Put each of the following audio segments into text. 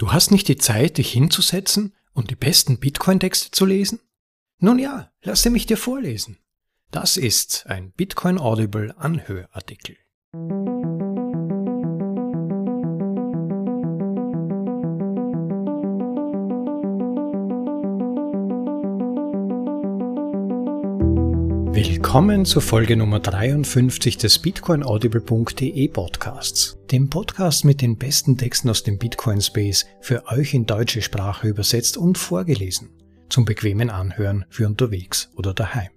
Du hast nicht die Zeit, dich hinzusetzen und die besten Bitcoin-Texte zu lesen? Nun ja, lasse mich dir vorlesen. Das ist ein Bitcoin Audible Anhörartikel. Willkommen zur Folge Nummer 53 des bitcoinaudible.de Podcasts, dem Podcast mit den besten Texten aus dem Bitcoin Space für euch in deutsche Sprache übersetzt und vorgelesen, zum bequemen Anhören für unterwegs oder daheim.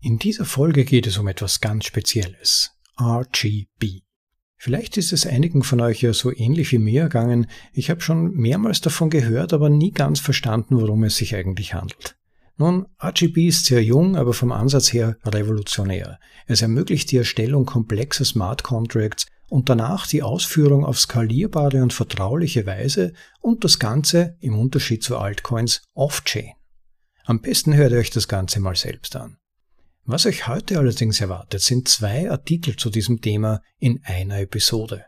In dieser Folge geht es um etwas ganz Spezielles, RGB. Vielleicht ist es einigen von euch ja so ähnlich wie mir ergangen, ich habe schon mehrmals davon gehört, aber nie ganz verstanden, worum es sich eigentlich handelt. Nun, RGB ist sehr jung, aber vom Ansatz her revolutionär. Es ermöglicht die Erstellung komplexer Smart Contracts und danach die Ausführung auf skalierbare und vertrauliche Weise und das Ganze im Unterschied zu Altcoins off-chain. Am besten hört ihr euch das Ganze mal selbst an. Was euch heute allerdings erwartet, sind zwei Artikel zu diesem Thema in einer Episode.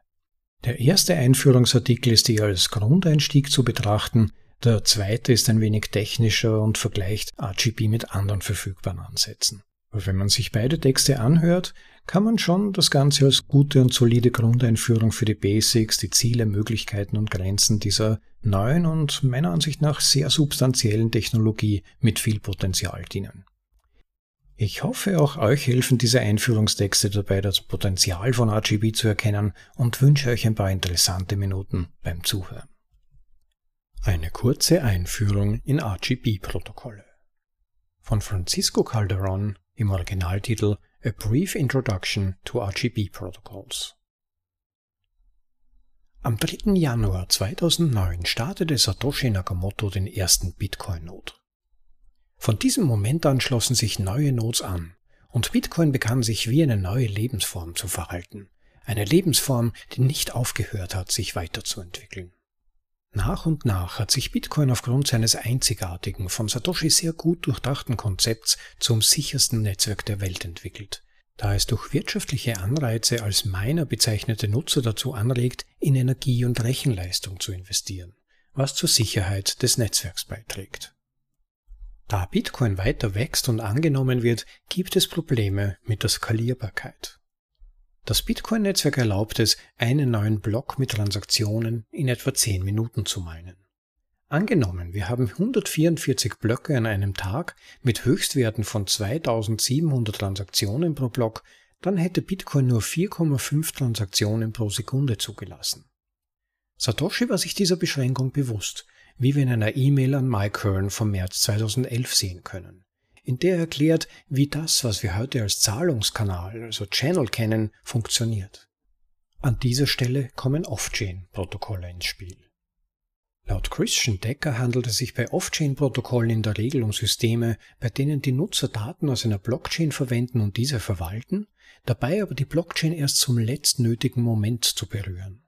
Der erste Einführungsartikel ist eher als Grundeinstieg zu betrachten, der zweite ist ein wenig technischer und vergleicht RGB mit anderen verfügbaren Ansätzen. Aber wenn man sich beide Texte anhört, kann man schon das Ganze als gute und solide Grundeinführung für die Basics, die Ziele, Möglichkeiten und Grenzen dieser neuen und meiner Ansicht nach sehr substanziellen Technologie mit viel Potenzial dienen. Ich hoffe, auch euch helfen diese Einführungstexte dabei, das Potenzial von RGB zu erkennen und wünsche euch ein paar interessante Minuten beim Zuhören. Eine kurze Einführung in RGB-Protokolle. Von Francisco Calderon im Originaltitel A Brief Introduction to RGB Protocols. Am 3. Januar 2009 startete Satoshi Nakamoto den ersten Bitcoin-Node. Von diesem Moment an schlossen sich neue Nodes an und Bitcoin begann sich wie eine neue Lebensform zu verhalten. Eine Lebensform, die nicht aufgehört hat, sich weiterzuentwickeln. Nach und nach hat sich Bitcoin aufgrund seines einzigartigen, von Satoshi sehr gut durchdachten Konzepts zum sichersten Netzwerk der Welt entwickelt, da es durch wirtschaftliche Anreize als Miner bezeichnete Nutzer dazu anregt, in Energie und Rechenleistung zu investieren, was zur Sicherheit des Netzwerks beiträgt. Da Bitcoin weiter wächst und angenommen wird, gibt es Probleme mit der Skalierbarkeit. Das Bitcoin-Netzwerk erlaubt es, einen neuen Block mit Transaktionen in etwa 10 Minuten zu meinen. Angenommen, wir haben 144 Blöcke an einem Tag mit Höchstwerten von 2700 Transaktionen pro Block, dann hätte Bitcoin nur 4,5 Transaktionen pro Sekunde zugelassen. Satoshi war sich dieser Beschränkung bewusst, wie wir in einer E-Mail an Mike Hearn vom März 2011 sehen können in der er erklärt, wie das, was wir heute als Zahlungskanal, also Channel kennen, funktioniert. An dieser Stelle kommen Off-Chain-Protokolle ins Spiel. Laut Christian Decker handelt es sich bei Off-Chain-Protokollen in der Regel um Systeme, bei denen die Nutzer Daten aus einer Blockchain verwenden und diese verwalten, dabei aber die Blockchain erst zum letztnötigen Moment zu berühren.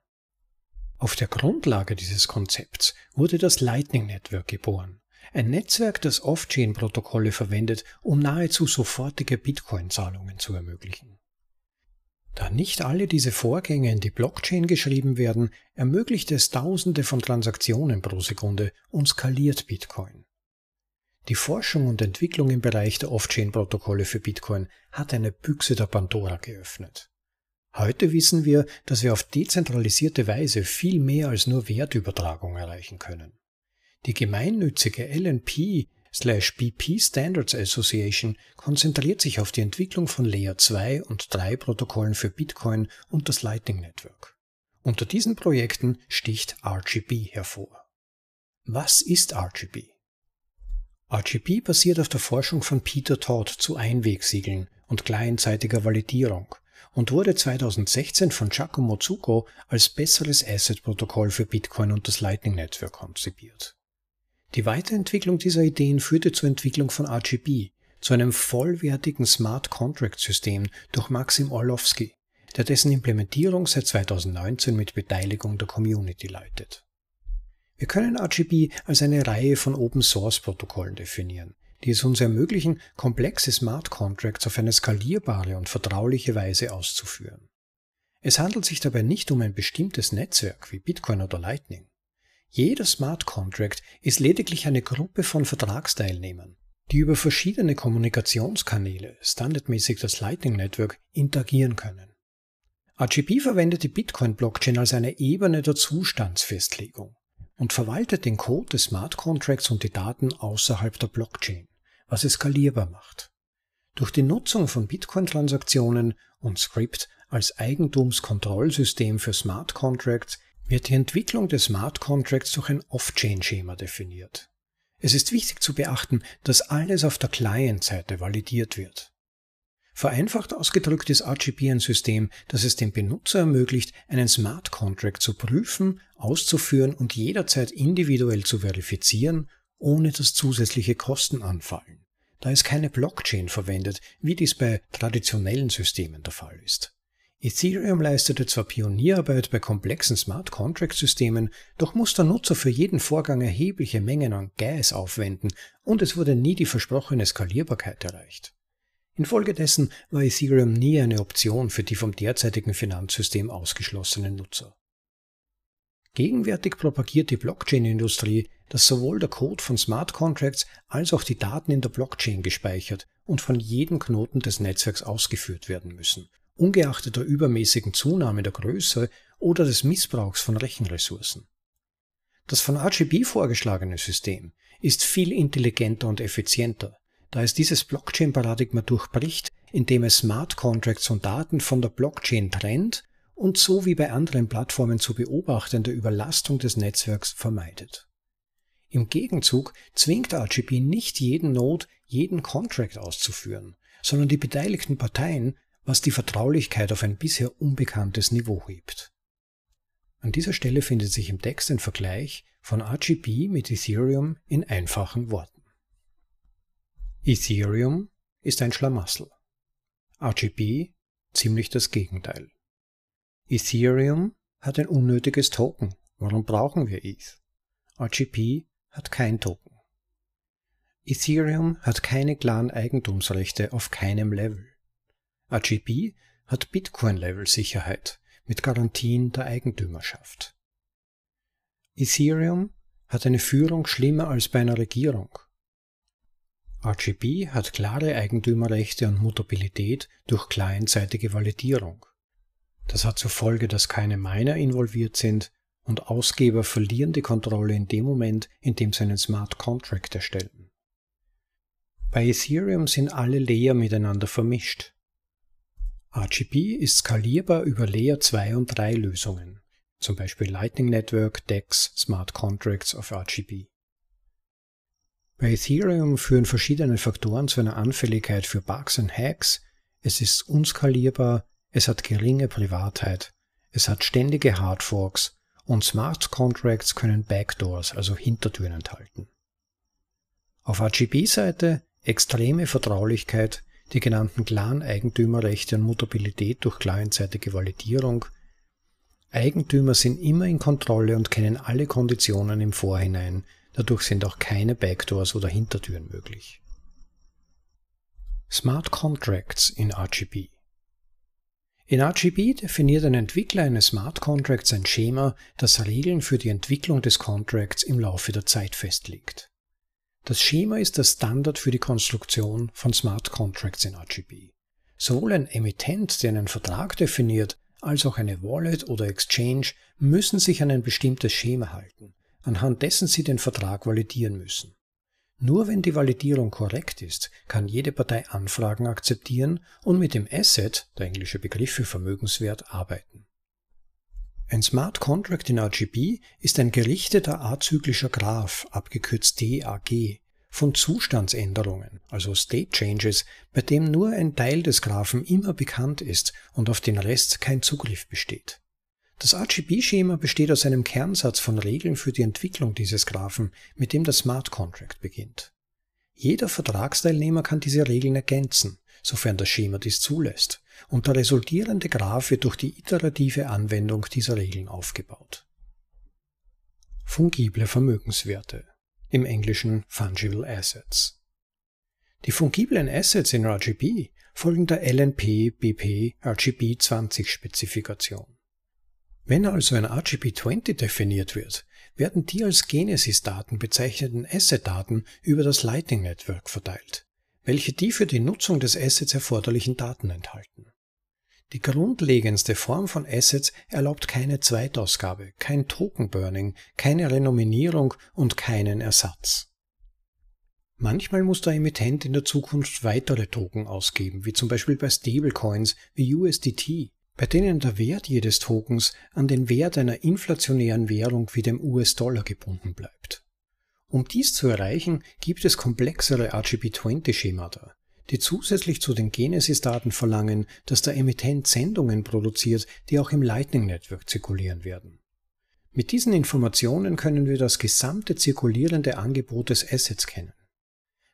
Auf der Grundlage dieses Konzepts wurde das Lightning Network geboren, ein Netzwerk, das Off-Chain-Protokolle verwendet, um nahezu sofortige Bitcoin-Zahlungen zu ermöglichen. Da nicht alle diese Vorgänge in die Blockchain geschrieben werden, ermöglicht es Tausende von Transaktionen pro Sekunde und skaliert Bitcoin. Die Forschung und Entwicklung im Bereich der Off-Chain-Protokolle für Bitcoin hat eine Büchse der Pandora geöffnet. Heute wissen wir, dass wir auf dezentralisierte Weise viel mehr als nur Wertübertragung erreichen können. Die gemeinnützige LNP BP Standards Association konzentriert sich auf die Entwicklung von Layer 2 und 3 Protokollen für Bitcoin und das Lightning Network. Unter diesen Projekten sticht RGB hervor. Was ist RGB? RGB basiert auf der Forschung von Peter Todd zu Einwegsiegeln und kleinzeitiger Validierung und wurde 2016 von Giacomo Zucco als besseres Asset-Protokoll für Bitcoin und das Lightning Network konzipiert. Die Weiterentwicklung dieser Ideen führte zur Entwicklung von RGB, zu einem vollwertigen Smart Contract System durch Maxim Orlowski, der dessen Implementierung seit 2019 mit Beteiligung der Community leitet. Wir können RGB als eine Reihe von Open Source Protokollen definieren, die es uns ermöglichen, komplexe Smart Contracts auf eine skalierbare und vertrauliche Weise auszuführen. Es handelt sich dabei nicht um ein bestimmtes Netzwerk wie Bitcoin oder Lightning. Jeder Smart Contract ist lediglich eine Gruppe von Vertragsteilnehmern, die über verschiedene Kommunikationskanäle, standardmäßig das Lightning Network, interagieren können. RGB verwendet die Bitcoin-Blockchain als eine Ebene der Zustandsfestlegung und verwaltet den Code des Smart Contracts und die Daten außerhalb der Blockchain, was es skalierbar macht. Durch die Nutzung von Bitcoin-Transaktionen und Script als Eigentumskontrollsystem für Smart Contracts wird die Entwicklung des Smart Contracts durch ein Off-Chain-Schema definiert. Es ist wichtig zu beachten, dass alles auf der Client-Seite validiert wird. Vereinfacht ausgedrückt ist RGB ein System, das es dem Benutzer ermöglicht, einen Smart Contract zu prüfen, auszuführen und jederzeit individuell zu verifizieren, ohne dass zusätzliche Kosten anfallen, da es keine Blockchain verwendet, wie dies bei traditionellen Systemen der Fall ist. Ethereum leistete zwar Pionierarbeit bei komplexen Smart Contract Systemen, doch muss der Nutzer für jeden Vorgang erhebliche Mengen an Gas aufwenden und es wurde nie die versprochene Skalierbarkeit erreicht. Infolgedessen war Ethereum nie eine Option für die vom derzeitigen Finanzsystem ausgeschlossenen Nutzer. Gegenwärtig propagiert die Blockchain-Industrie, dass sowohl der Code von Smart Contracts als auch die Daten in der Blockchain gespeichert und von jedem Knoten des Netzwerks ausgeführt werden müssen, ungeachtet der übermäßigen Zunahme der Größe oder des Missbrauchs von Rechenressourcen. Das von RGB vorgeschlagene System ist viel intelligenter und effizienter, da es dieses Blockchain-Paradigma durchbricht, indem es Smart Contracts und Daten von der Blockchain trennt und so wie bei anderen Plattformen zu beobachtende Überlastung des Netzwerks vermeidet. Im Gegenzug zwingt RGB nicht jeden Node, jeden Contract auszuführen, sondern die beteiligten Parteien, was die Vertraulichkeit auf ein bisher unbekanntes Niveau hebt. An dieser Stelle findet sich im Text ein Vergleich von RGB mit Ethereum in einfachen Worten. Ethereum ist ein Schlamassel. RGB ziemlich das Gegenteil. Ethereum hat ein unnötiges Token. Warum brauchen wir ETH? RGB hat kein Token. Ethereum hat keine klaren Eigentumsrechte auf keinem Level. RGB hat Bitcoin-Level-Sicherheit mit Garantien der Eigentümerschaft. Ethereum hat eine Führung schlimmer als bei einer Regierung. RGB hat klare Eigentümerrechte und Mutabilität durch clientseitige Validierung. Das hat zur Folge, dass keine Miner involviert sind und Ausgeber verlieren die Kontrolle in dem Moment, in dem sie einen Smart Contract erstellen. Bei Ethereum sind alle Layer miteinander vermischt. RGB ist skalierbar über Layer 2 und 3 Lösungen, zum Beispiel Lightning Network, DEX, Smart Contracts auf RGB. Bei Ethereum führen verschiedene Faktoren zu einer Anfälligkeit für Bugs und Hacks. Es ist unskalierbar, es hat geringe Privatheit, es hat ständige Hardforks und Smart Contracts können Backdoors, also Hintertüren enthalten. Auf RGB-Seite extreme Vertraulichkeit, die genannten klaren Eigentümerrechte und Mutabilität durch clientseitige Validierung. Eigentümer sind immer in Kontrolle und kennen alle Konditionen im Vorhinein, Dadurch sind auch keine Backdoors oder Hintertüren möglich. Smart Contracts in RGB In RGB definiert ein Entwickler eines Smart Contracts ein Schema, das Regeln für die Entwicklung des Contracts im Laufe der Zeit festlegt. Das Schema ist der Standard für die Konstruktion von Smart Contracts in RGB. Sowohl ein Emittent, der einen Vertrag definiert, als auch eine Wallet oder Exchange müssen sich an ein bestimmtes Schema halten, anhand dessen sie den Vertrag validieren müssen. Nur wenn die Validierung korrekt ist, kann jede Partei Anfragen akzeptieren und mit dem Asset, der englische Begriff für Vermögenswert, arbeiten. Ein Smart Contract in RGB ist ein gerichteter azyklischer Graph, abgekürzt DAG, von Zustandsänderungen, also State Changes, bei dem nur ein Teil des Graphen immer bekannt ist und auf den Rest kein Zugriff besteht. Das RGB-Schema besteht aus einem Kernsatz von Regeln für die Entwicklung dieses Graphen, mit dem der Smart Contract beginnt. Jeder Vertragsteilnehmer kann diese Regeln ergänzen, sofern das Schema dies zulässt, und der resultierende Graph wird durch die iterative Anwendung dieser Regeln aufgebaut. Fungible Vermögenswerte, im Englischen Fungible Assets. Die fungiblen Assets in RGB folgen der LNP BP RGB 20 Spezifikation. Wenn also ein RGB20 definiert wird, werden die als Genesis-Daten bezeichneten Asset-Daten über das Lightning Network verteilt, welche die für die Nutzung des Assets erforderlichen Daten enthalten. Die grundlegendste Form von Assets erlaubt keine Zweitausgabe, kein Token-Burning, keine Renominierung und keinen Ersatz. Manchmal muss der Emittent in der Zukunft weitere Token ausgeben, wie zum Beispiel bei Stablecoins wie USDT, bei denen der Wert jedes Tokens an den Wert einer inflationären Währung wie dem US-Dollar gebunden bleibt. Um dies zu erreichen, gibt es komplexere RGB20-Schemata, die zusätzlich zu den Genesis-Daten verlangen, dass der Emittent Sendungen produziert, die auch im Lightning Network zirkulieren werden. Mit diesen Informationen können wir das gesamte zirkulierende Angebot des Assets kennen.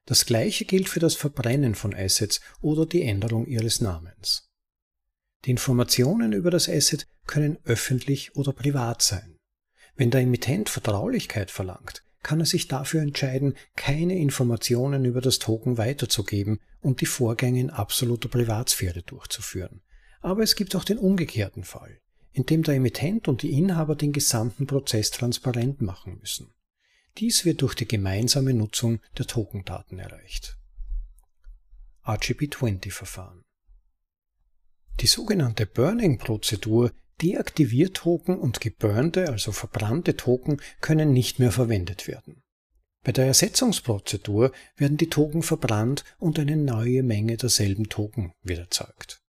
Das gleiche gilt für das Verbrennen von Assets oder die Änderung ihres Namens. Die Informationen über das Asset können öffentlich oder privat sein. Wenn der Emittent Vertraulichkeit verlangt, kann er sich dafür entscheiden, keine Informationen über das Token weiterzugeben und die Vorgänge in absoluter Privatsphäre durchzuführen. Aber es gibt auch den umgekehrten Fall, in dem der Emittent und die Inhaber den gesamten Prozess transparent machen müssen. Dies wird durch die gemeinsame Nutzung der Tokendaten erreicht. RGB20-Verfahren Die sogenannte Burning-Prozedur deaktiviert Token und geburnte, also verbrannte Token können nicht mehr verwendet werden. Bei der Ersetzungsprozedur werden die Token verbrannt und eine neue Menge derselben Token wird erzeugt.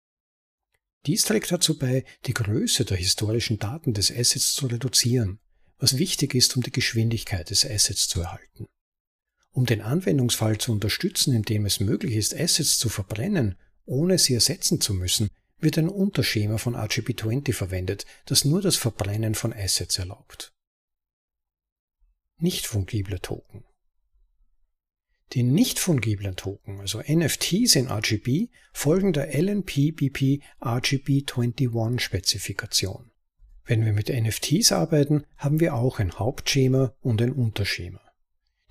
Dies trägt dazu bei, die Größe der historischen Daten des Assets zu reduzieren was wichtig ist, um die Geschwindigkeit des Assets zu erhalten. Um den Anwendungsfall zu unterstützen, indem es möglich ist, Assets zu verbrennen, ohne sie ersetzen zu müssen, wird ein Unterschema von RGB20 verwendet, das nur das Verbrennen von Assets erlaubt. Nicht fungible Token Die nicht fungiblen Token, also NFTs in RGB, folgen der LNP-BP RGB21 Spezifikation. Wenn wir mit NFTs arbeiten, haben wir auch ein Hauptschema und ein Unterschema.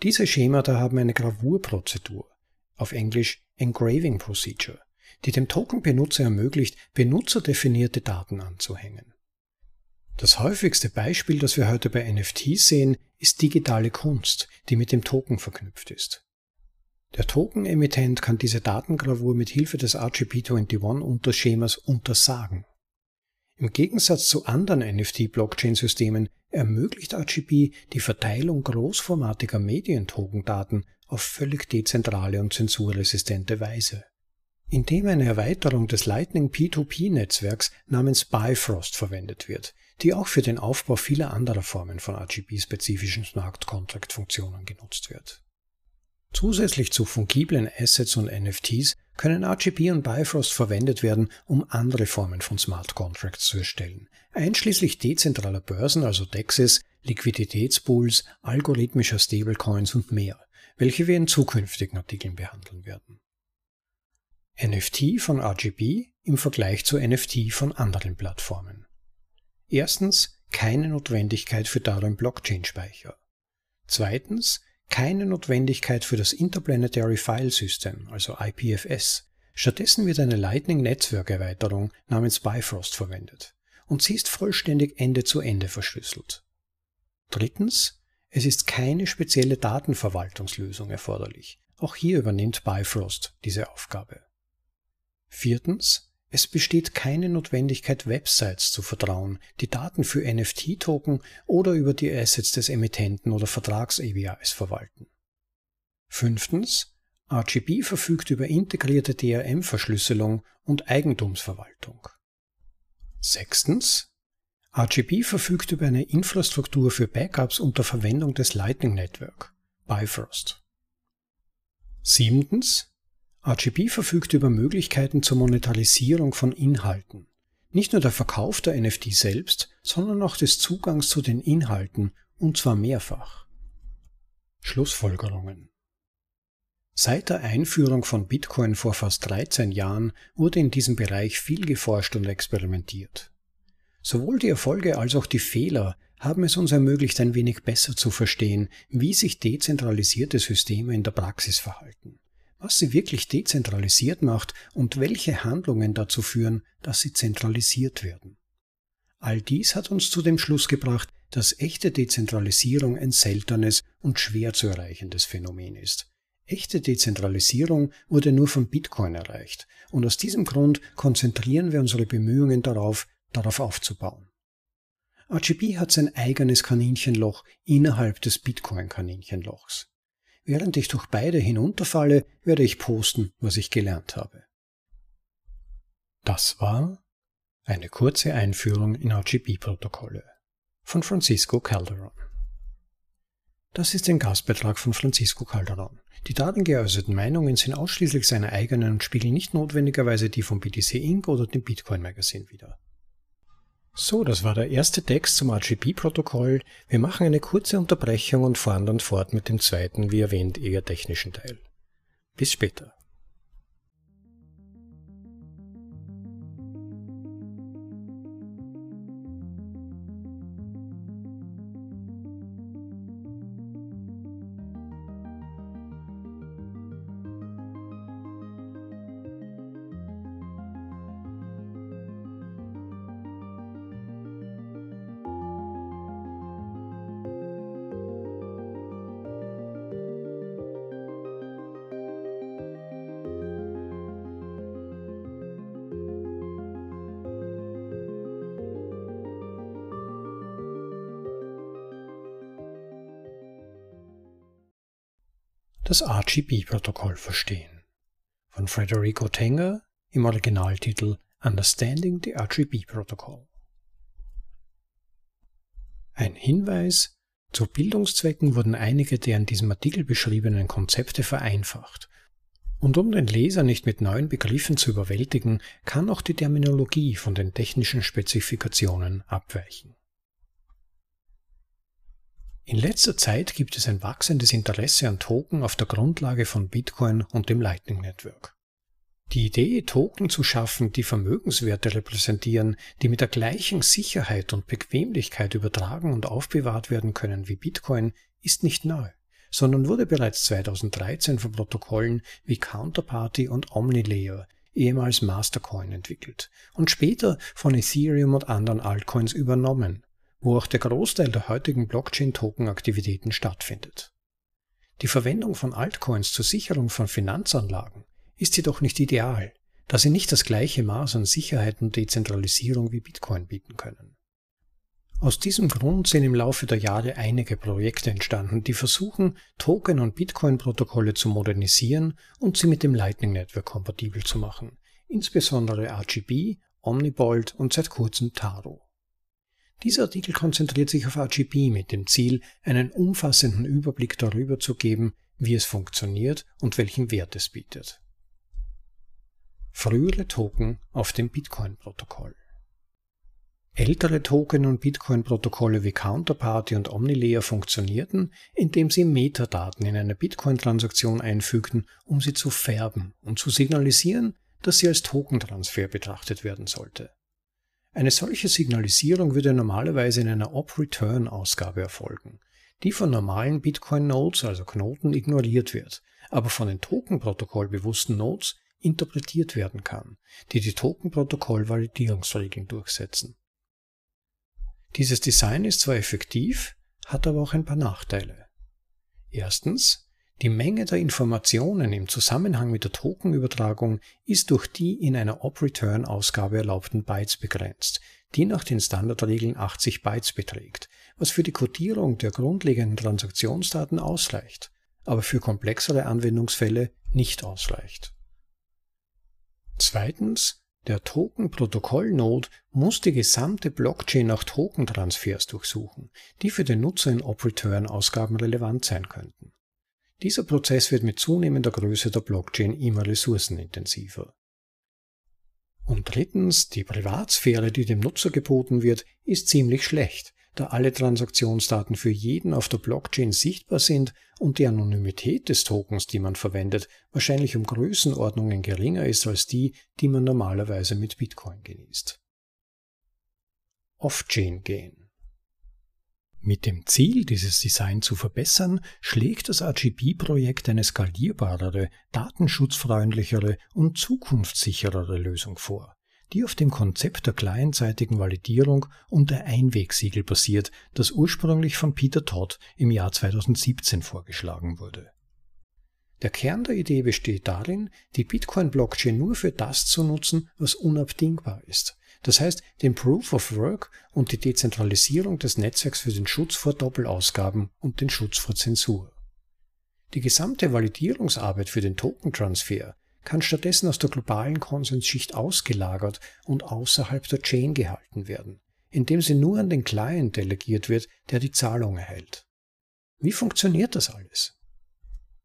Diese Schemata haben eine Gravurprozedur, auf Englisch Engraving Procedure, die dem Token-Benutzer ermöglicht, benutzerdefinierte Daten anzuhängen. Das häufigste Beispiel, das wir heute bei NFTs sehen, ist digitale Kunst, die mit dem Token verknüpft ist. Der Token-Emittent kann diese Datengravur mit Hilfe des RGB21-Unterschemas untersagen. Im Gegensatz zu anderen NFT-Blockchain-Systemen ermöglicht RGB die Verteilung großformatiger Medientokendaten auf völlig dezentrale und zensurresistente Weise. Indem eine Erweiterung des Lightning P2P-Netzwerks namens Bifrost verwendet wird, die auch für den Aufbau vieler anderer Formen von RGB-spezifischen Smart Contract-Funktionen genutzt wird. Zusätzlich zu fungiblen Assets und NFTs können RGB und Bifrost verwendet werden, um andere Formen von Smart Contracts zu erstellen, einschließlich dezentraler Börsen, also DEXs, Liquiditätspools, algorithmischer Stablecoins und mehr, welche wir in zukünftigen Artikeln behandeln werden. NFT von RGB im Vergleich zu NFT von anderen Plattformen. Erstens keine Notwendigkeit für darin Blockchain-Speicher. Zweitens keine Notwendigkeit für das Interplanetary File System, also IPFS. Stattdessen wird eine Lightning-Netzwerkerweiterung namens Bifrost verwendet und sie ist vollständig Ende-zu-Ende -Ende verschlüsselt. Drittens, es ist keine spezielle Datenverwaltungslösung erforderlich. Auch hier übernimmt Bifrost diese Aufgabe. Viertens, es besteht keine Notwendigkeit, Websites zu vertrauen, die Daten für NFT-Token oder über die Assets des Emittenten oder Vertrags-APIs verwalten. Fünftens, RGB verfügt über integrierte DRM-Verschlüsselung und Eigentumsverwaltung. Sechstens, RGB verfügt über eine Infrastruktur für Backups unter Verwendung des Lightning Network, Bifrost. Siebtens, RGB verfügt über Möglichkeiten zur Monetarisierung von Inhalten. Nicht nur der Verkauf der NFT selbst, sondern auch des Zugangs zu den Inhalten, und zwar mehrfach. Schlussfolgerungen Seit der Einführung von Bitcoin vor fast 13 Jahren wurde in diesem Bereich viel geforscht und experimentiert. Sowohl die Erfolge als auch die Fehler haben es uns ermöglicht, ein wenig besser zu verstehen, wie sich dezentralisierte Systeme in der Praxis verhalten was sie wirklich dezentralisiert macht und welche Handlungen dazu führen, dass sie zentralisiert werden. All dies hat uns zu dem Schluss gebracht, dass echte Dezentralisierung ein seltenes und schwer zu erreichendes Phänomen ist. Echte Dezentralisierung wurde nur von Bitcoin erreicht, und aus diesem Grund konzentrieren wir unsere Bemühungen darauf, darauf aufzubauen. RGB hat sein eigenes Kaninchenloch innerhalb des Bitcoin-Kaninchenlochs. Während ich durch beide hinunterfalle, werde ich posten, was ich gelernt habe. Das war eine kurze Einführung in RGB-Protokolle von Francisco Calderon. Das ist ein Gastbeitrag von Francisco Calderon. Die darin geäußerten Meinungen sind ausschließlich seine eigenen und spiegeln nicht notwendigerweise die von BTC Inc. oder dem Bitcoin Magazine wider. So, das war der erste Text zum RGB-Protokoll. Wir machen eine kurze Unterbrechung und fahren dann fort mit dem zweiten, wie erwähnt, eher technischen Teil. Bis später. Das RGB-Protokoll verstehen. Von Federico Tenger im Originaltitel Understanding the RGB Protocol. Ein Hinweis, zu Bildungszwecken wurden einige der in diesem Artikel beschriebenen Konzepte vereinfacht. Und um den Leser nicht mit neuen Begriffen zu überwältigen, kann auch die Terminologie von den technischen Spezifikationen abweichen. In letzter Zeit gibt es ein wachsendes Interesse an Token auf der Grundlage von Bitcoin und dem Lightning Network. Die Idee, Token zu schaffen, die Vermögenswerte repräsentieren, die mit der gleichen Sicherheit und Bequemlichkeit übertragen und aufbewahrt werden können wie Bitcoin, ist nicht neu, sondern wurde bereits 2013 von Protokollen wie Counterparty und OmniLayer, ehemals Mastercoin, entwickelt und später von Ethereum und anderen Altcoins übernommen wo auch der Großteil der heutigen Blockchain-Token-Aktivitäten stattfindet. Die Verwendung von Altcoins zur Sicherung von Finanzanlagen ist jedoch nicht ideal, da sie nicht das gleiche Maß an Sicherheit und Dezentralisierung wie Bitcoin bieten können. Aus diesem Grund sind im Laufe der Jahre einige Projekte entstanden, die versuchen, Token- und Bitcoin-Protokolle zu modernisieren und sie mit dem Lightning Network kompatibel zu machen, insbesondere RGB, Omnibolt und seit kurzem Taro. Dieser Artikel konzentriert sich auf RGB mit dem Ziel, einen umfassenden Überblick darüber zu geben, wie es funktioniert und welchen Wert es bietet. Frühere Token auf dem Bitcoin-Protokoll Ältere Token- und Bitcoin-Protokolle wie Counterparty und OmniLayer funktionierten, indem sie Metadaten in eine Bitcoin-Transaktion einfügten, um sie zu färben und zu signalisieren, dass sie als Tokentransfer betrachtet werden sollte. Eine solche Signalisierung würde normalerweise in einer Op-Return-Ausgabe erfolgen, die von normalen Bitcoin-Nodes, also Knoten, ignoriert wird, aber von den Token-Protokoll bewussten Nodes interpretiert werden kann, die die Token-Protokoll-Validierungsregeln durchsetzen. Dieses Design ist zwar effektiv, hat aber auch ein paar Nachteile. Erstens, die Menge der Informationen im Zusammenhang mit der Tokenübertragung ist durch die in einer Op-Return-Ausgabe erlaubten Bytes begrenzt, die nach den Standardregeln 80 Bytes beträgt, was für die Codierung der grundlegenden Transaktionsdaten ausreicht, aber für komplexere Anwendungsfälle nicht ausreicht. Zweitens, der Token-Protokoll-Node muss die gesamte Blockchain nach Tokentransfers durchsuchen, die für den Nutzer in Op-Return-Ausgaben relevant sein könnten. Dieser Prozess wird mit zunehmender Größe der Blockchain immer ressourcenintensiver. Und drittens, die Privatsphäre, die dem Nutzer geboten wird, ist ziemlich schlecht, da alle Transaktionsdaten für jeden auf der Blockchain sichtbar sind und die Anonymität des Tokens, die man verwendet, wahrscheinlich um Größenordnungen geringer ist als die, die man normalerweise mit Bitcoin genießt. Off-Chain gehen. Mit dem Ziel, dieses Design zu verbessern, schlägt das RGB-Projekt eine skalierbarere, datenschutzfreundlichere und zukunftssicherere Lösung vor, die auf dem Konzept der clientseitigen Validierung und der Einwegsiegel basiert, das ursprünglich von Peter Todd im Jahr 2017 vorgeschlagen wurde. Der Kern der Idee besteht darin, die Bitcoin-Blockchain nur für das zu nutzen, was unabdingbar ist. Das heißt, den Proof of Work und die Dezentralisierung des Netzwerks für den Schutz vor Doppelausgaben und den Schutz vor Zensur. Die gesamte Validierungsarbeit für den Tokentransfer kann stattdessen aus der globalen Konsensschicht ausgelagert und außerhalb der Chain gehalten werden, indem sie nur an den Client delegiert wird, der die Zahlung erhält. Wie funktioniert das alles?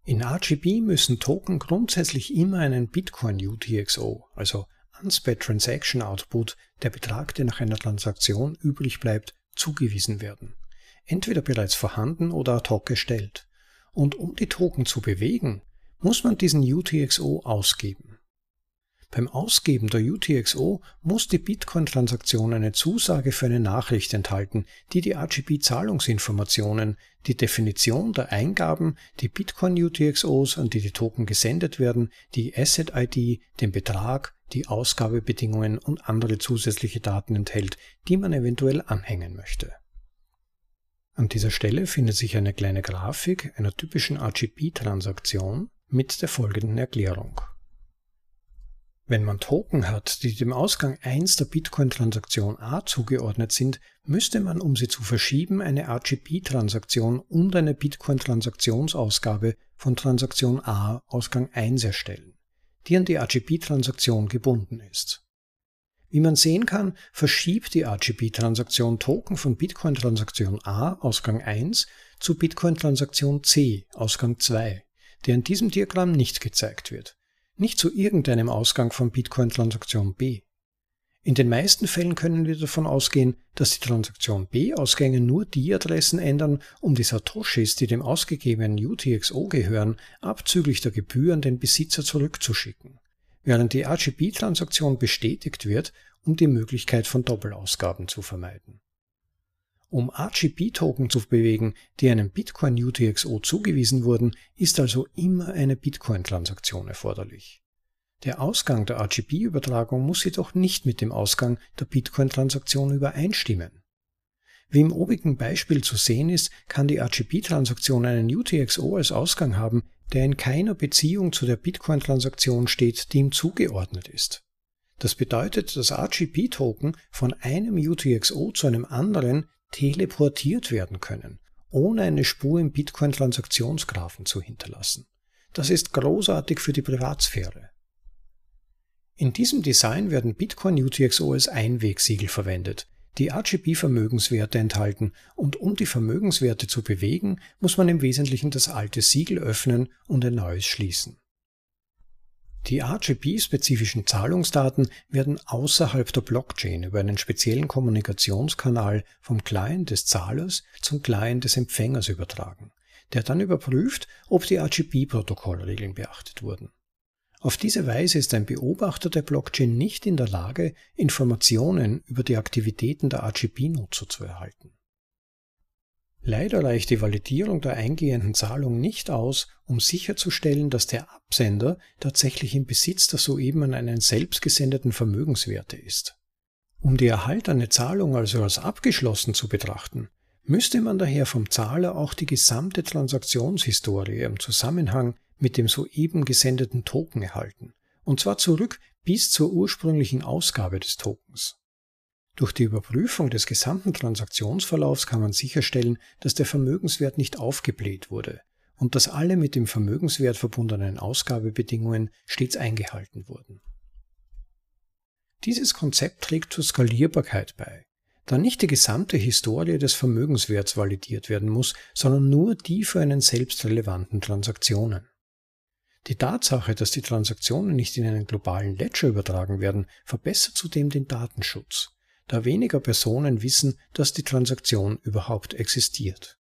In RGB müssen Token grundsätzlich immer einen Bitcoin UTXO, also Unspent Transaction Output, der Betrag, der nach einer Transaktion übrig bleibt, zugewiesen werden. Entweder bereits vorhanden oder ad hoc gestellt. Und um die Token zu bewegen, muss man diesen UTXO ausgeben. Beim Ausgeben der UTXO muss die Bitcoin-Transaktion eine Zusage für eine Nachricht enthalten, die die RGB-Zahlungsinformationen, die Definition der Eingaben, die Bitcoin-UTXOs, an die die Token gesendet werden, die Asset-ID, den Betrag, die Ausgabebedingungen und andere zusätzliche Daten enthält, die man eventuell anhängen möchte. An dieser Stelle findet sich eine kleine Grafik einer typischen RGB-Transaktion mit der folgenden Erklärung. Wenn man Token hat, die dem Ausgang 1 der Bitcoin-Transaktion A zugeordnet sind, müsste man, um sie zu verschieben, eine RGB-Transaktion und eine Bitcoin-Transaktionsausgabe von Transaktion A Ausgang 1 erstellen, die an die RGB-Transaktion gebunden ist. Wie man sehen kann, verschiebt die RGB-Transaktion Token von Bitcoin-Transaktion A Ausgang 1 zu Bitcoin-Transaktion C Ausgang 2, der in diesem Diagramm nicht gezeigt wird nicht zu irgendeinem Ausgang von Bitcoin-Transaktion B. In den meisten Fällen können wir davon ausgehen, dass die Transaktion B-Ausgänge nur die Adressen ändern, um die Satoshis, die dem ausgegebenen UTXO gehören, abzüglich der Gebühren den Besitzer zurückzuschicken, während die RGB-Transaktion bestätigt wird, um die Möglichkeit von Doppelausgaben zu vermeiden. Um RGB-Token zu bewegen, die einem Bitcoin UTXO zugewiesen wurden, ist also immer eine Bitcoin-Transaktion erforderlich. Der Ausgang der RGB-Übertragung muss jedoch nicht mit dem Ausgang der Bitcoin-Transaktion übereinstimmen. Wie im obigen Beispiel zu sehen ist, kann die RGB-Transaktion einen UTXO als Ausgang haben, der in keiner Beziehung zu der Bitcoin-Transaktion steht, die ihm zugeordnet ist. Das bedeutet, dass RGB-Token von einem UTXO zu einem anderen teleportiert werden können, ohne eine Spur im Bitcoin-Transaktionsgraphen zu hinterlassen. Das ist großartig für die Privatsphäre. In diesem Design werden Bitcoin UTXO als Einwegsiegel verwendet, die RGB-Vermögenswerte enthalten und um die Vermögenswerte zu bewegen, muss man im Wesentlichen das alte Siegel öffnen und ein neues schließen. Die RGB-spezifischen Zahlungsdaten werden außerhalb der Blockchain über einen speziellen Kommunikationskanal vom Client des Zahlers zum Client des Empfängers übertragen, der dann überprüft, ob die RGB-Protokollregeln beachtet wurden. Auf diese Weise ist ein Beobachter der Blockchain nicht in der Lage, Informationen über die Aktivitäten der RGB-Nutzer zu erhalten. Leider reicht die Validierung der eingehenden Zahlung nicht aus, um sicherzustellen, dass der Absender tatsächlich im Besitz der soeben an einen selbst gesendeten Vermögenswerte ist. Um die erhaltene Zahlung also als abgeschlossen zu betrachten, müsste man daher vom Zahler auch die gesamte Transaktionshistorie im Zusammenhang mit dem soeben gesendeten Token erhalten, und zwar zurück bis zur ursprünglichen Ausgabe des Tokens. Durch die Überprüfung des gesamten Transaktionsverlaufs kann man sicherstellen, dass der Vermögenswert nicht aufgebläht wurde und dass alle mit dem Vermögenswert verbundenen Ausgabebedingungen stets eingehalten wurden. Dieses Konzept trägt zur Skalierbarkeit bei, da nicht die gesamte Historie des Vermögenswerts validiert werden muss, sondern nur die für einen selbst relevanten Transaktionen. Die Tatsache, dass die Transaktionen nicht in einen globalen Ledger übertragen werden, verbessert zudem den Datenschutz da weniger Personen wissen, dass die Transaktion überhaupt existiert.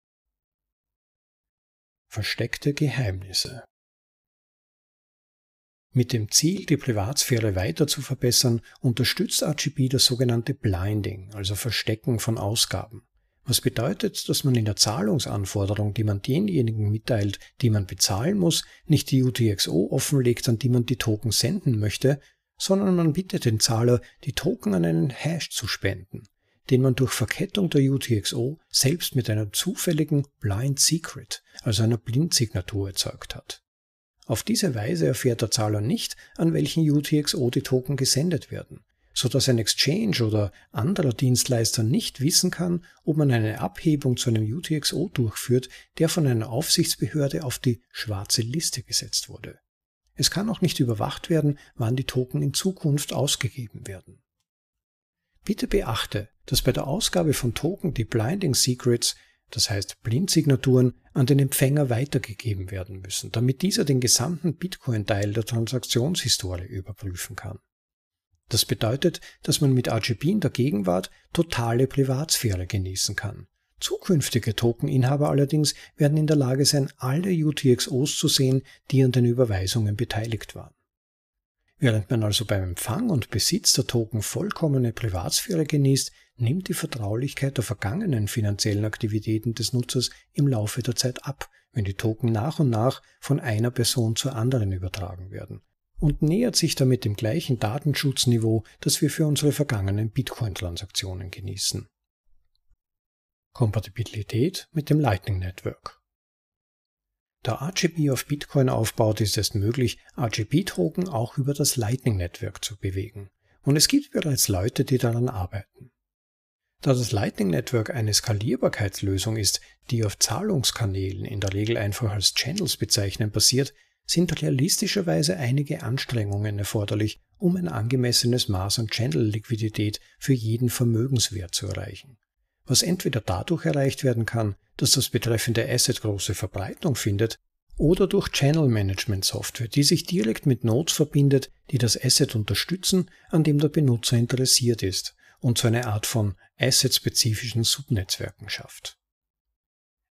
Versteckte Geheimnisse Mit dem Ziel, die Privatsphäre weiter zu verbessern, unterstützt RGB das sogenannte Blinding, also Verstecken von Ausgaben. Was bedeutet, dass man in der Zahlungsanforderung, die man denjenigen mitteilt, die man bezahlen muss, nicht die UTXO offenlegt, an die man die Token senden möchte, sondern man bittet den Zahler, die Token an einen Hash zu spenden, den man durch Verkettung der UTXO selbst mit einer zufälligen Blind Secret, also einer Blindsignatur erzeugt hat. Auf diese Weise erfährt der Zahler nicht, an welchen UTXO die Token gesendet werden, so dass ein Exchange oder anderer Dienstleister nicht wissen kann, ob man eine Abhebung zu einem UTXO durchführt, der von einer Aufsichtsbehörde auf die schwarze Liste gesetzt wurde. Es kann auch nicht überwacht werden, wann die Token in Zukunft ausgegeben werden. Bitte beachte, dass bei der Ausgabe von Token die Blinding Secrets das heißt Blindsignaturen, an den Empfänger weitergegeben werden müssen, damit dieser den gesamten Bitcoin-Teil der Transaktionshistorie überprüfen kann. Das bedeutet, dass man mit RGB in der Gegenwart totale Privatsphäre genießen kann. Zukünftige Tokeninhaber allerdings werden in der Lage sein, alle UTXOs zu sehen, die an den Überweisungen beteiligt waren. Während man also beim Empfang und Besitz der Token vollkommene Privatsphäre genießt, nimmt die Vertraulichkeit der vergangenen finanziellen Aktivitäten des Nutzers im Laufe der Zeit ab, wenn die Token nach und nach von einer Person zur anderen übertragen werden und nähert sich damit dem gleichen Datenschutzniveau, das wir für unsere vergangenen Bitcoin-Transaktionen genießen. Kompatibilität mit dem Lightning Network da RGB auf Bitcoin aufbaut, ist es möglich, RGB-Token auch über das Lightning-Netzwerk zu bewegen. Und es gibt bereits Leute, die daran arbeiten. Da das Lightning Network eine Skalierbarkeitslösung ist, die auf Zahlungskanälen in der Regel einfach als Channels bezeichnen basiert, sind realistischerweise einige Anstrengungen erforderlich, um ein angemessenes Maß an Channel-Liquidität für jeden Vermögenswert zu erreichen was entweder dadurch erreicht werden kann, dass das betreffende Asset große Verbreitung findet, oder durch Channel Management Software, die sich direkt mit Nodes verbindet, die das Asset unterstützen, an dem der Benutzer interessiert ist und so eine Art von asset-spezifischen Subnetzwerken schafft.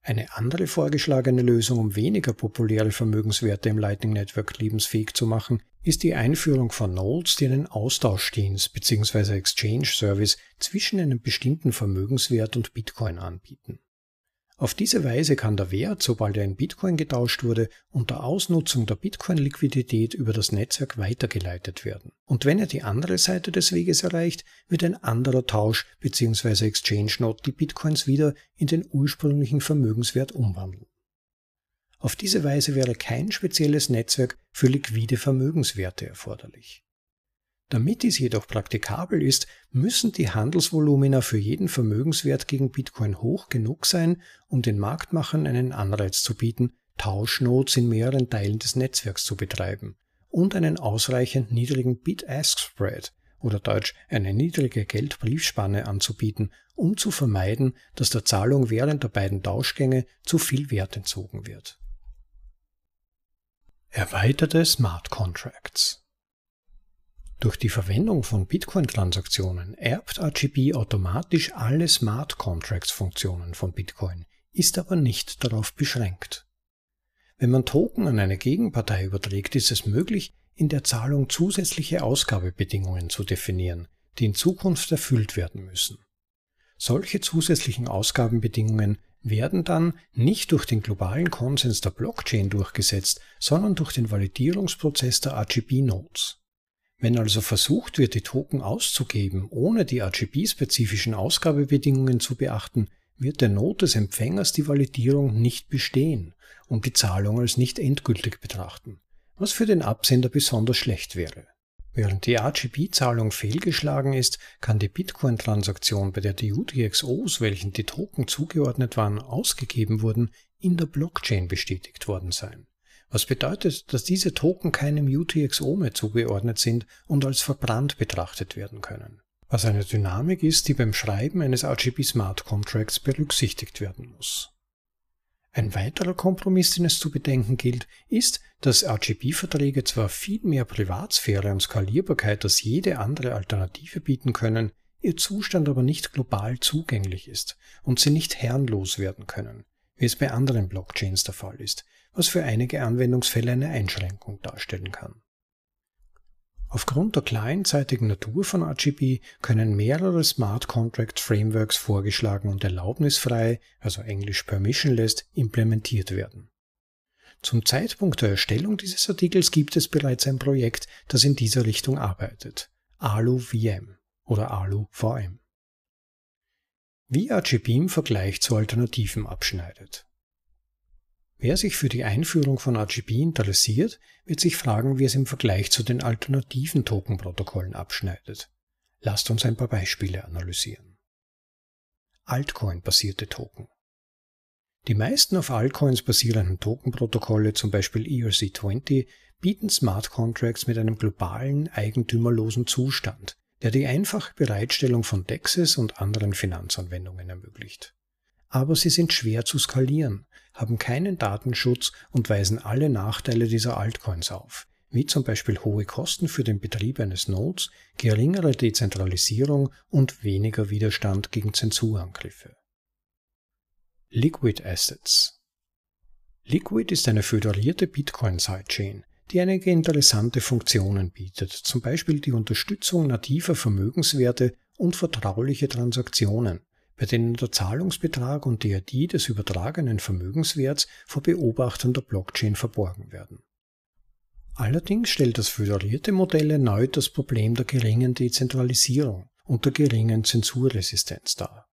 Eine andere vorgeschlagene Lösung, um weniger populäre Vermögenswerte im Lightning Network lebensfähig zu machen, ist die Einführung von Nodes, die einen Austauschdienst bzw. Exchange Service zwischen einem bestimmten Vermögenswert und Bitcoin anbieten. Auf diese Weise kann der Wert, sobald er in Bitcoin getauscht wurde, unter Ausnutzung der Bitcoin-Liquidität über das Netzwerk weitergeleitet werden. Und wenn er die andere Seite des Weges erreicht, wird ein anderer Tausch bzw. Exchange-Node die Bitcoins wieder in den ursprünglichen Vermögenswert umwandeln. Auf diese Weise wäre kein spezielles Netzwerk für liquide Vermögenswerte erforderlich. Damit dies jedoch praktikabel ist, müssen die Handelsvolumina für jeden Vermögenswert gegen Bitcoin hoch genug sein, um den Marktmachern einen Anreiz zu bieten, Tauschnodes in mehreren Teilen des Netzwerks zu betreiben und einen ausreichend niedrigen Bid-Ask-Spread oder deutsch eine niedrige Geldbriefspanne anzubieten, um zu vermeiden, dass der Zahlung während der beiden Tauschgänge zu viel Wert entzogen wird. Erweiterte Smart Contracts durch die Verwendung von Bitcoin-Transaktionen erbt RGB automatisch alle Smart Contracts-Funktionen von Bitcoin, ist aber nicht darauf beschränkt. Wenn man Token an eine Gegenpartei überträgt, ist es möglich, in der Zahlung zusätzliche Ausgabebedingungen zu definieren, die in Zukunft erfüllt werden müssen. Solche zusätzlichen Ausgabenbedingungen werden dann nicht durch den globalen Konsens der Blockchain durchgesetzt, sondern durch den Validierungsprozess der RGB-Nodes. Wenn also versucht wird, die Token auszugeben, ohne die RGB-spezifischen Ausgabebedingungen zu beachten, wird der Node des Empfängers die Validierung nicht bestehen und die Zahlung als nicht endgültig betrachten, was für den Absender besonders schlecht wäre. Während die RGB-Zahlung fehlgeschlagen ist, kann die Bitcoin-Transaktion, bei der die UTXOs, welchen die Token zugeordnet waren, ausgegeben wurden, in der Blockchain bestätigt worden sein was bedeutet, dass diese Token keinem UTXO mehr zugeordnet sind und als verbrannt betrachtet werden können. Was eine Dynamik ist, die beim Schreiben eines RGB Smart Contracts berücksichtigt werden muss. Ein weiterer Kompromiss, den es zu bedenken gilt, ist, dass RGB-Verträge zwar viel mehr Privatsphäre und Skalierbarkeit als jede andere Alternative bieten können, ihr Zustand aber nicht global zugänglich ist und sie nicht herrenlos werden können, wie es bei anderen Blockchains der Fall ist, was für einige Anwendungsfälle eine Einschränkung darstellen kann. Aufgrund der kleinzeitigen Natur von RGB können mehrere Smart Contract Frameworks vorgeschlagen und erlaubnisfrei, also englisch permissionless, implementiert werden. Zum Zeitpunkt der Erstellung dieses Artikels gibt es bereits ein Projekt, das in dieser Richtung arbeitet. AluVM oder AluVM. Wie RGB im Vergleich zu Alternativen abschneidet. Wer sich für die Einführung von RGB interessiert, wird sich fragen, wie es im Vergleich zu den alternativen Tokenprotokollen abschneidet. Lasst uns ein paar Beispiele analysieren. Altcoin-basierte Token. Die meisten auf Altcoins basierenden Tokenprotokolle, zum Beispiel ERC20, bieten Smart Contracts mit einem globalen, eigentümerlosen Zustand, der die einfache Bereitstellung von DEXs und anderen Finanzanwendungen ermöglicht. Aber sie sind schwer zu skalieren, haben keinen Datenschutz und weisen alle Nachteile dieser Altcoins auf, wie zum Beispiel hohe Kosten für den Betrieb eines Nodes, geringere Dezentralisierung und weniger Widerstand gegen Zensurangriffe. Liquid Assets Liquid ist eine föderierte Bitcoin-Sidechain, die einige interessante Funktionen bietet, zum Beispiel die Unterstützung nativer Vermögenswerte und vertrauliche Transaktionen, bei denen der Zahlungsbetrag und die ID des übertragenen Vermögenswerts vor Beobachtern der Blockchain verborgen werden. Allerdings stellt das föderierte Modell erneut das Problem der geringen Dezentralisierung und der geringen Zensurresistenz dar.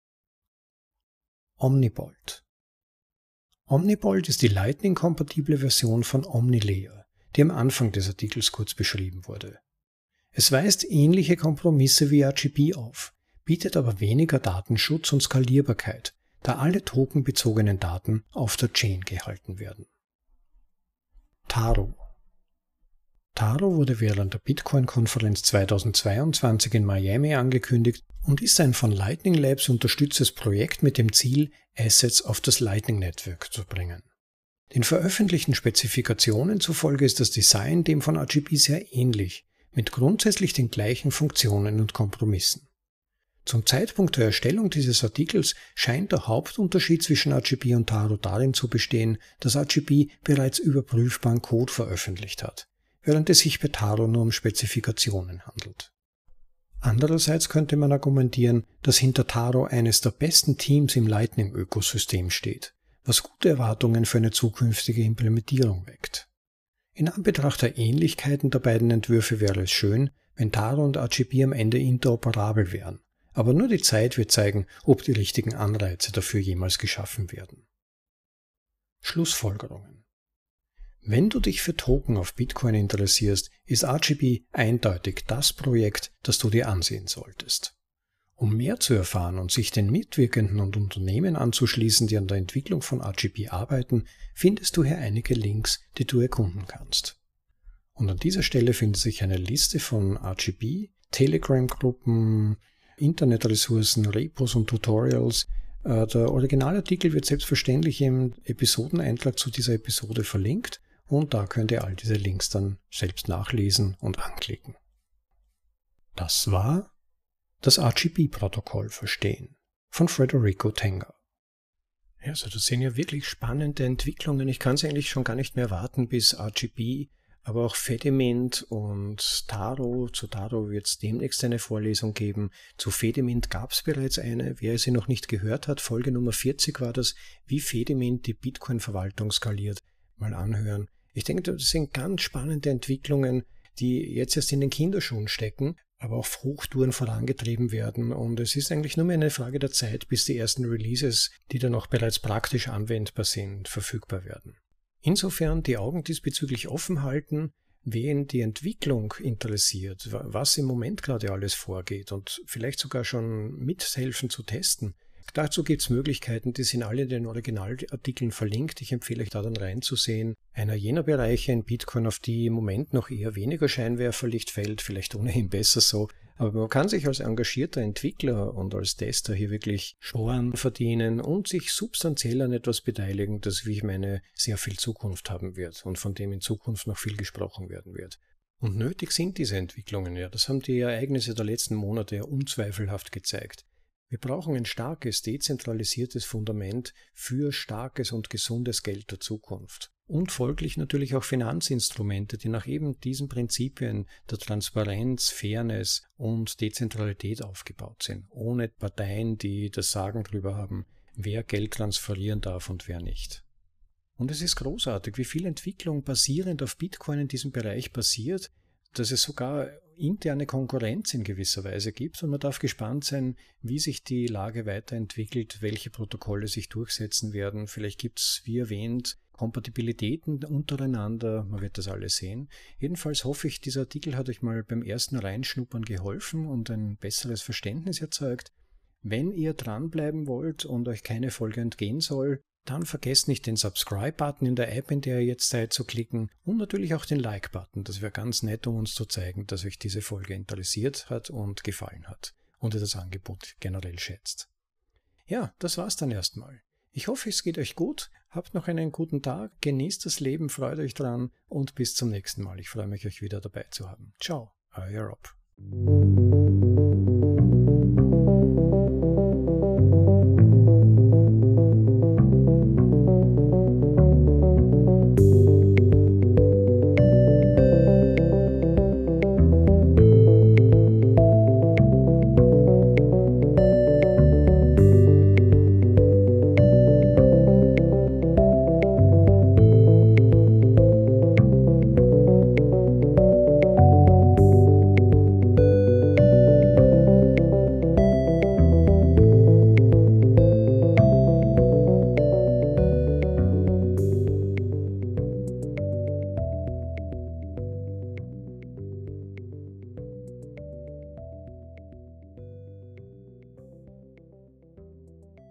Omnibolt. Omnibolt ist die Lightning-kompatible Version von OmniLayer, die am Anfang des Artikels kurz beschrieben wurde. Es weist ähnliche Kompromisse wie RGB auf, bietet aber weniger Datenschutz und Skalierbarkeit, da alle tokenbezogenen Daten auf der Chain gehalten werden. Taro Taro wurde während der Bitcoin-Konferenz 2022 in Miami angekündigt und ist ein von Lightning Labs unterstütztes Projekt mit dem Ziel, Assets auf das Lightning Network zu bringen. Den veröffentlichten Spezifikationen zufolge ist das Design dem von RGB sehr ähnlich, mit grundsätzlich den gleichen Funktionen und Kompromissen. Zum Zeitpunkt der Erstellung dieses Artikels scheint der Hauptunterschied zwischen RGB und Taro darin zu bestehen, dass RGB bereits überprüfbaren Code veröffentlicht hat während es sich bei Taro nur um Spezifikationen handelt. Andererseits könnte man argumentieren, dass hinter Taro eines der besten Teams im Lightning-Ökosystem steht, was gute Erwartungen für eine zukünftige Implementierung weckt. In Anbetracht der Ähnlichkeiten der beiden Entwürfe wäre es schön, wenn Taro und RGB am Ende interoperabel wären, aber nur die Zeit wird zeigen, ob die richtigen Anreize dafür jemals geschaffen werden. Schlussfolgerungen wenn du dich für Token auf Bitcoin interessierst, ist RGB eindeutig das Projekt, das du dir ansehen solltest. Um mehr zu erfahren und sich den Mitwirkenden und Unternehmen anzuschließen, die an der Entwicklung von RGB arbeiten, findest du hier einige Links, die du erkunden kannst. Und an dieser Stelle findet sich eine Liste von RGB, Telegram-Gruppen, Internetressourcen, Repos und Tutorials. Äh, der Originalartikel wird selbstverständlich im Episodeneintrag zu dieser Episode verlinkt und da könnt ihr all diese Links dann selbst nachlesen und anklicken. Das war das RGB-Protokoll verstehen von Federico Tenga. Ja, also das sind ja wirklich spannende Entwicklungen. Ich kann es eigentlich schon gar nicht mehr warten, bis RGB, aber auch Fedimint und Taro. Zu Taro wird es demnächst eine Vorlesung geben. Zu Fedimint gab es bereits eine. Wer sie noch nicht gehört hat, Folge Nummer 40 war das, wie Fedimint die Bitcoin-Verwaltung skaliert. Mal anhören. Ich denke, das sind ganz spannende Entwicklungen, die jetzt erst in den Kinderschuhen stecken, aber auf Hochtouren vorangetrieben werden. Und es ist eigentlich nur mehr eine Frage der Zeit, bis die ersten Releases, die dann auch bereits praktisch anwendbar sind, verfügbar werden. Insofern die Augen diesbezüglich offen halten, wen die Entwicklung interessiert, was im Moment gerade alles vorgeht und vielleicht sogar schon mithelfen zu testen. Dazu gibt es Möglichkeiten, die sind alle in den Originalartikeln verlinkt. Ich empfehle euch da dann reinzusehen. Einer jener Bereiche in Bitcoin, auf die im Moment noch eher weniger Scheinwerferlicht fällt, vielleicht ohnehin besser so. Aber man kann sich als engagierter Entwickler und als Tester hier wirklich Sporen verdienen und sich substanziell an etwas beteiligen, das, wie ich meine, sehr viel Zukunft haben wird und von dem in Zukunft noch viel gesprochen werden wird. Und nötig sind diese Entwicklungen ja. Das haben die Ereignisse der letzten Monate ja unzweifelhaft gezeigt. Wir brauchen ein starkes, dezentralisiertes Fundament für starkes und gesundes Geld der Zukunft. Und folglich natürlich auch Finanzinstrumente, die nach eben diesen Prinzipien der Transparenz, Fairness und Dezentralität aufgebaut sind, ohne Parteien, die das Sagen darüber haben, wer Geld transferieren darf und wer nicht. Und es ist großartig, wie viel Entwicklung basierend auf Bitcoin in diesem Bereich passiert, dass es sogar interne Konkurrenz in gewisser Weise gibt und man darf gespannt sein, wie sich die Lage weiterentwickelt, welche Protokolle sich durchsetzen werden. Vielleicht gibt es, wie erwähnt, Kompatibilitäten untereinander, man wird das alles sehen. Jedenfalls hoffe ich, dieser Artikel hat euch mal beim ersten Reinschnuppern geholfen und ein besseres Verständnis erzeugt. Wenn ihr dranbleiben wollt und euch keine Folge entgehen soll, dann vergesst nicht den Subscribe-Button in der App, in der ihr jetzt seid, zu klicken und natürlich auch den Like-Button. Das wäre ganz nett, um uns zu zeigen, dass euch diese Folge interessiert hat und gefallen hat und ihr das Angebot generell schätzt. Ja, das war's dann erstmal. Ich hoffe, es geht euch gut, habt noch einen guten Tag, genießt das Leben, freut euch dran und bis zum nächsten Mal. Ich freue mich, euch wieder dabei zu haben. Ciao, euer Rob.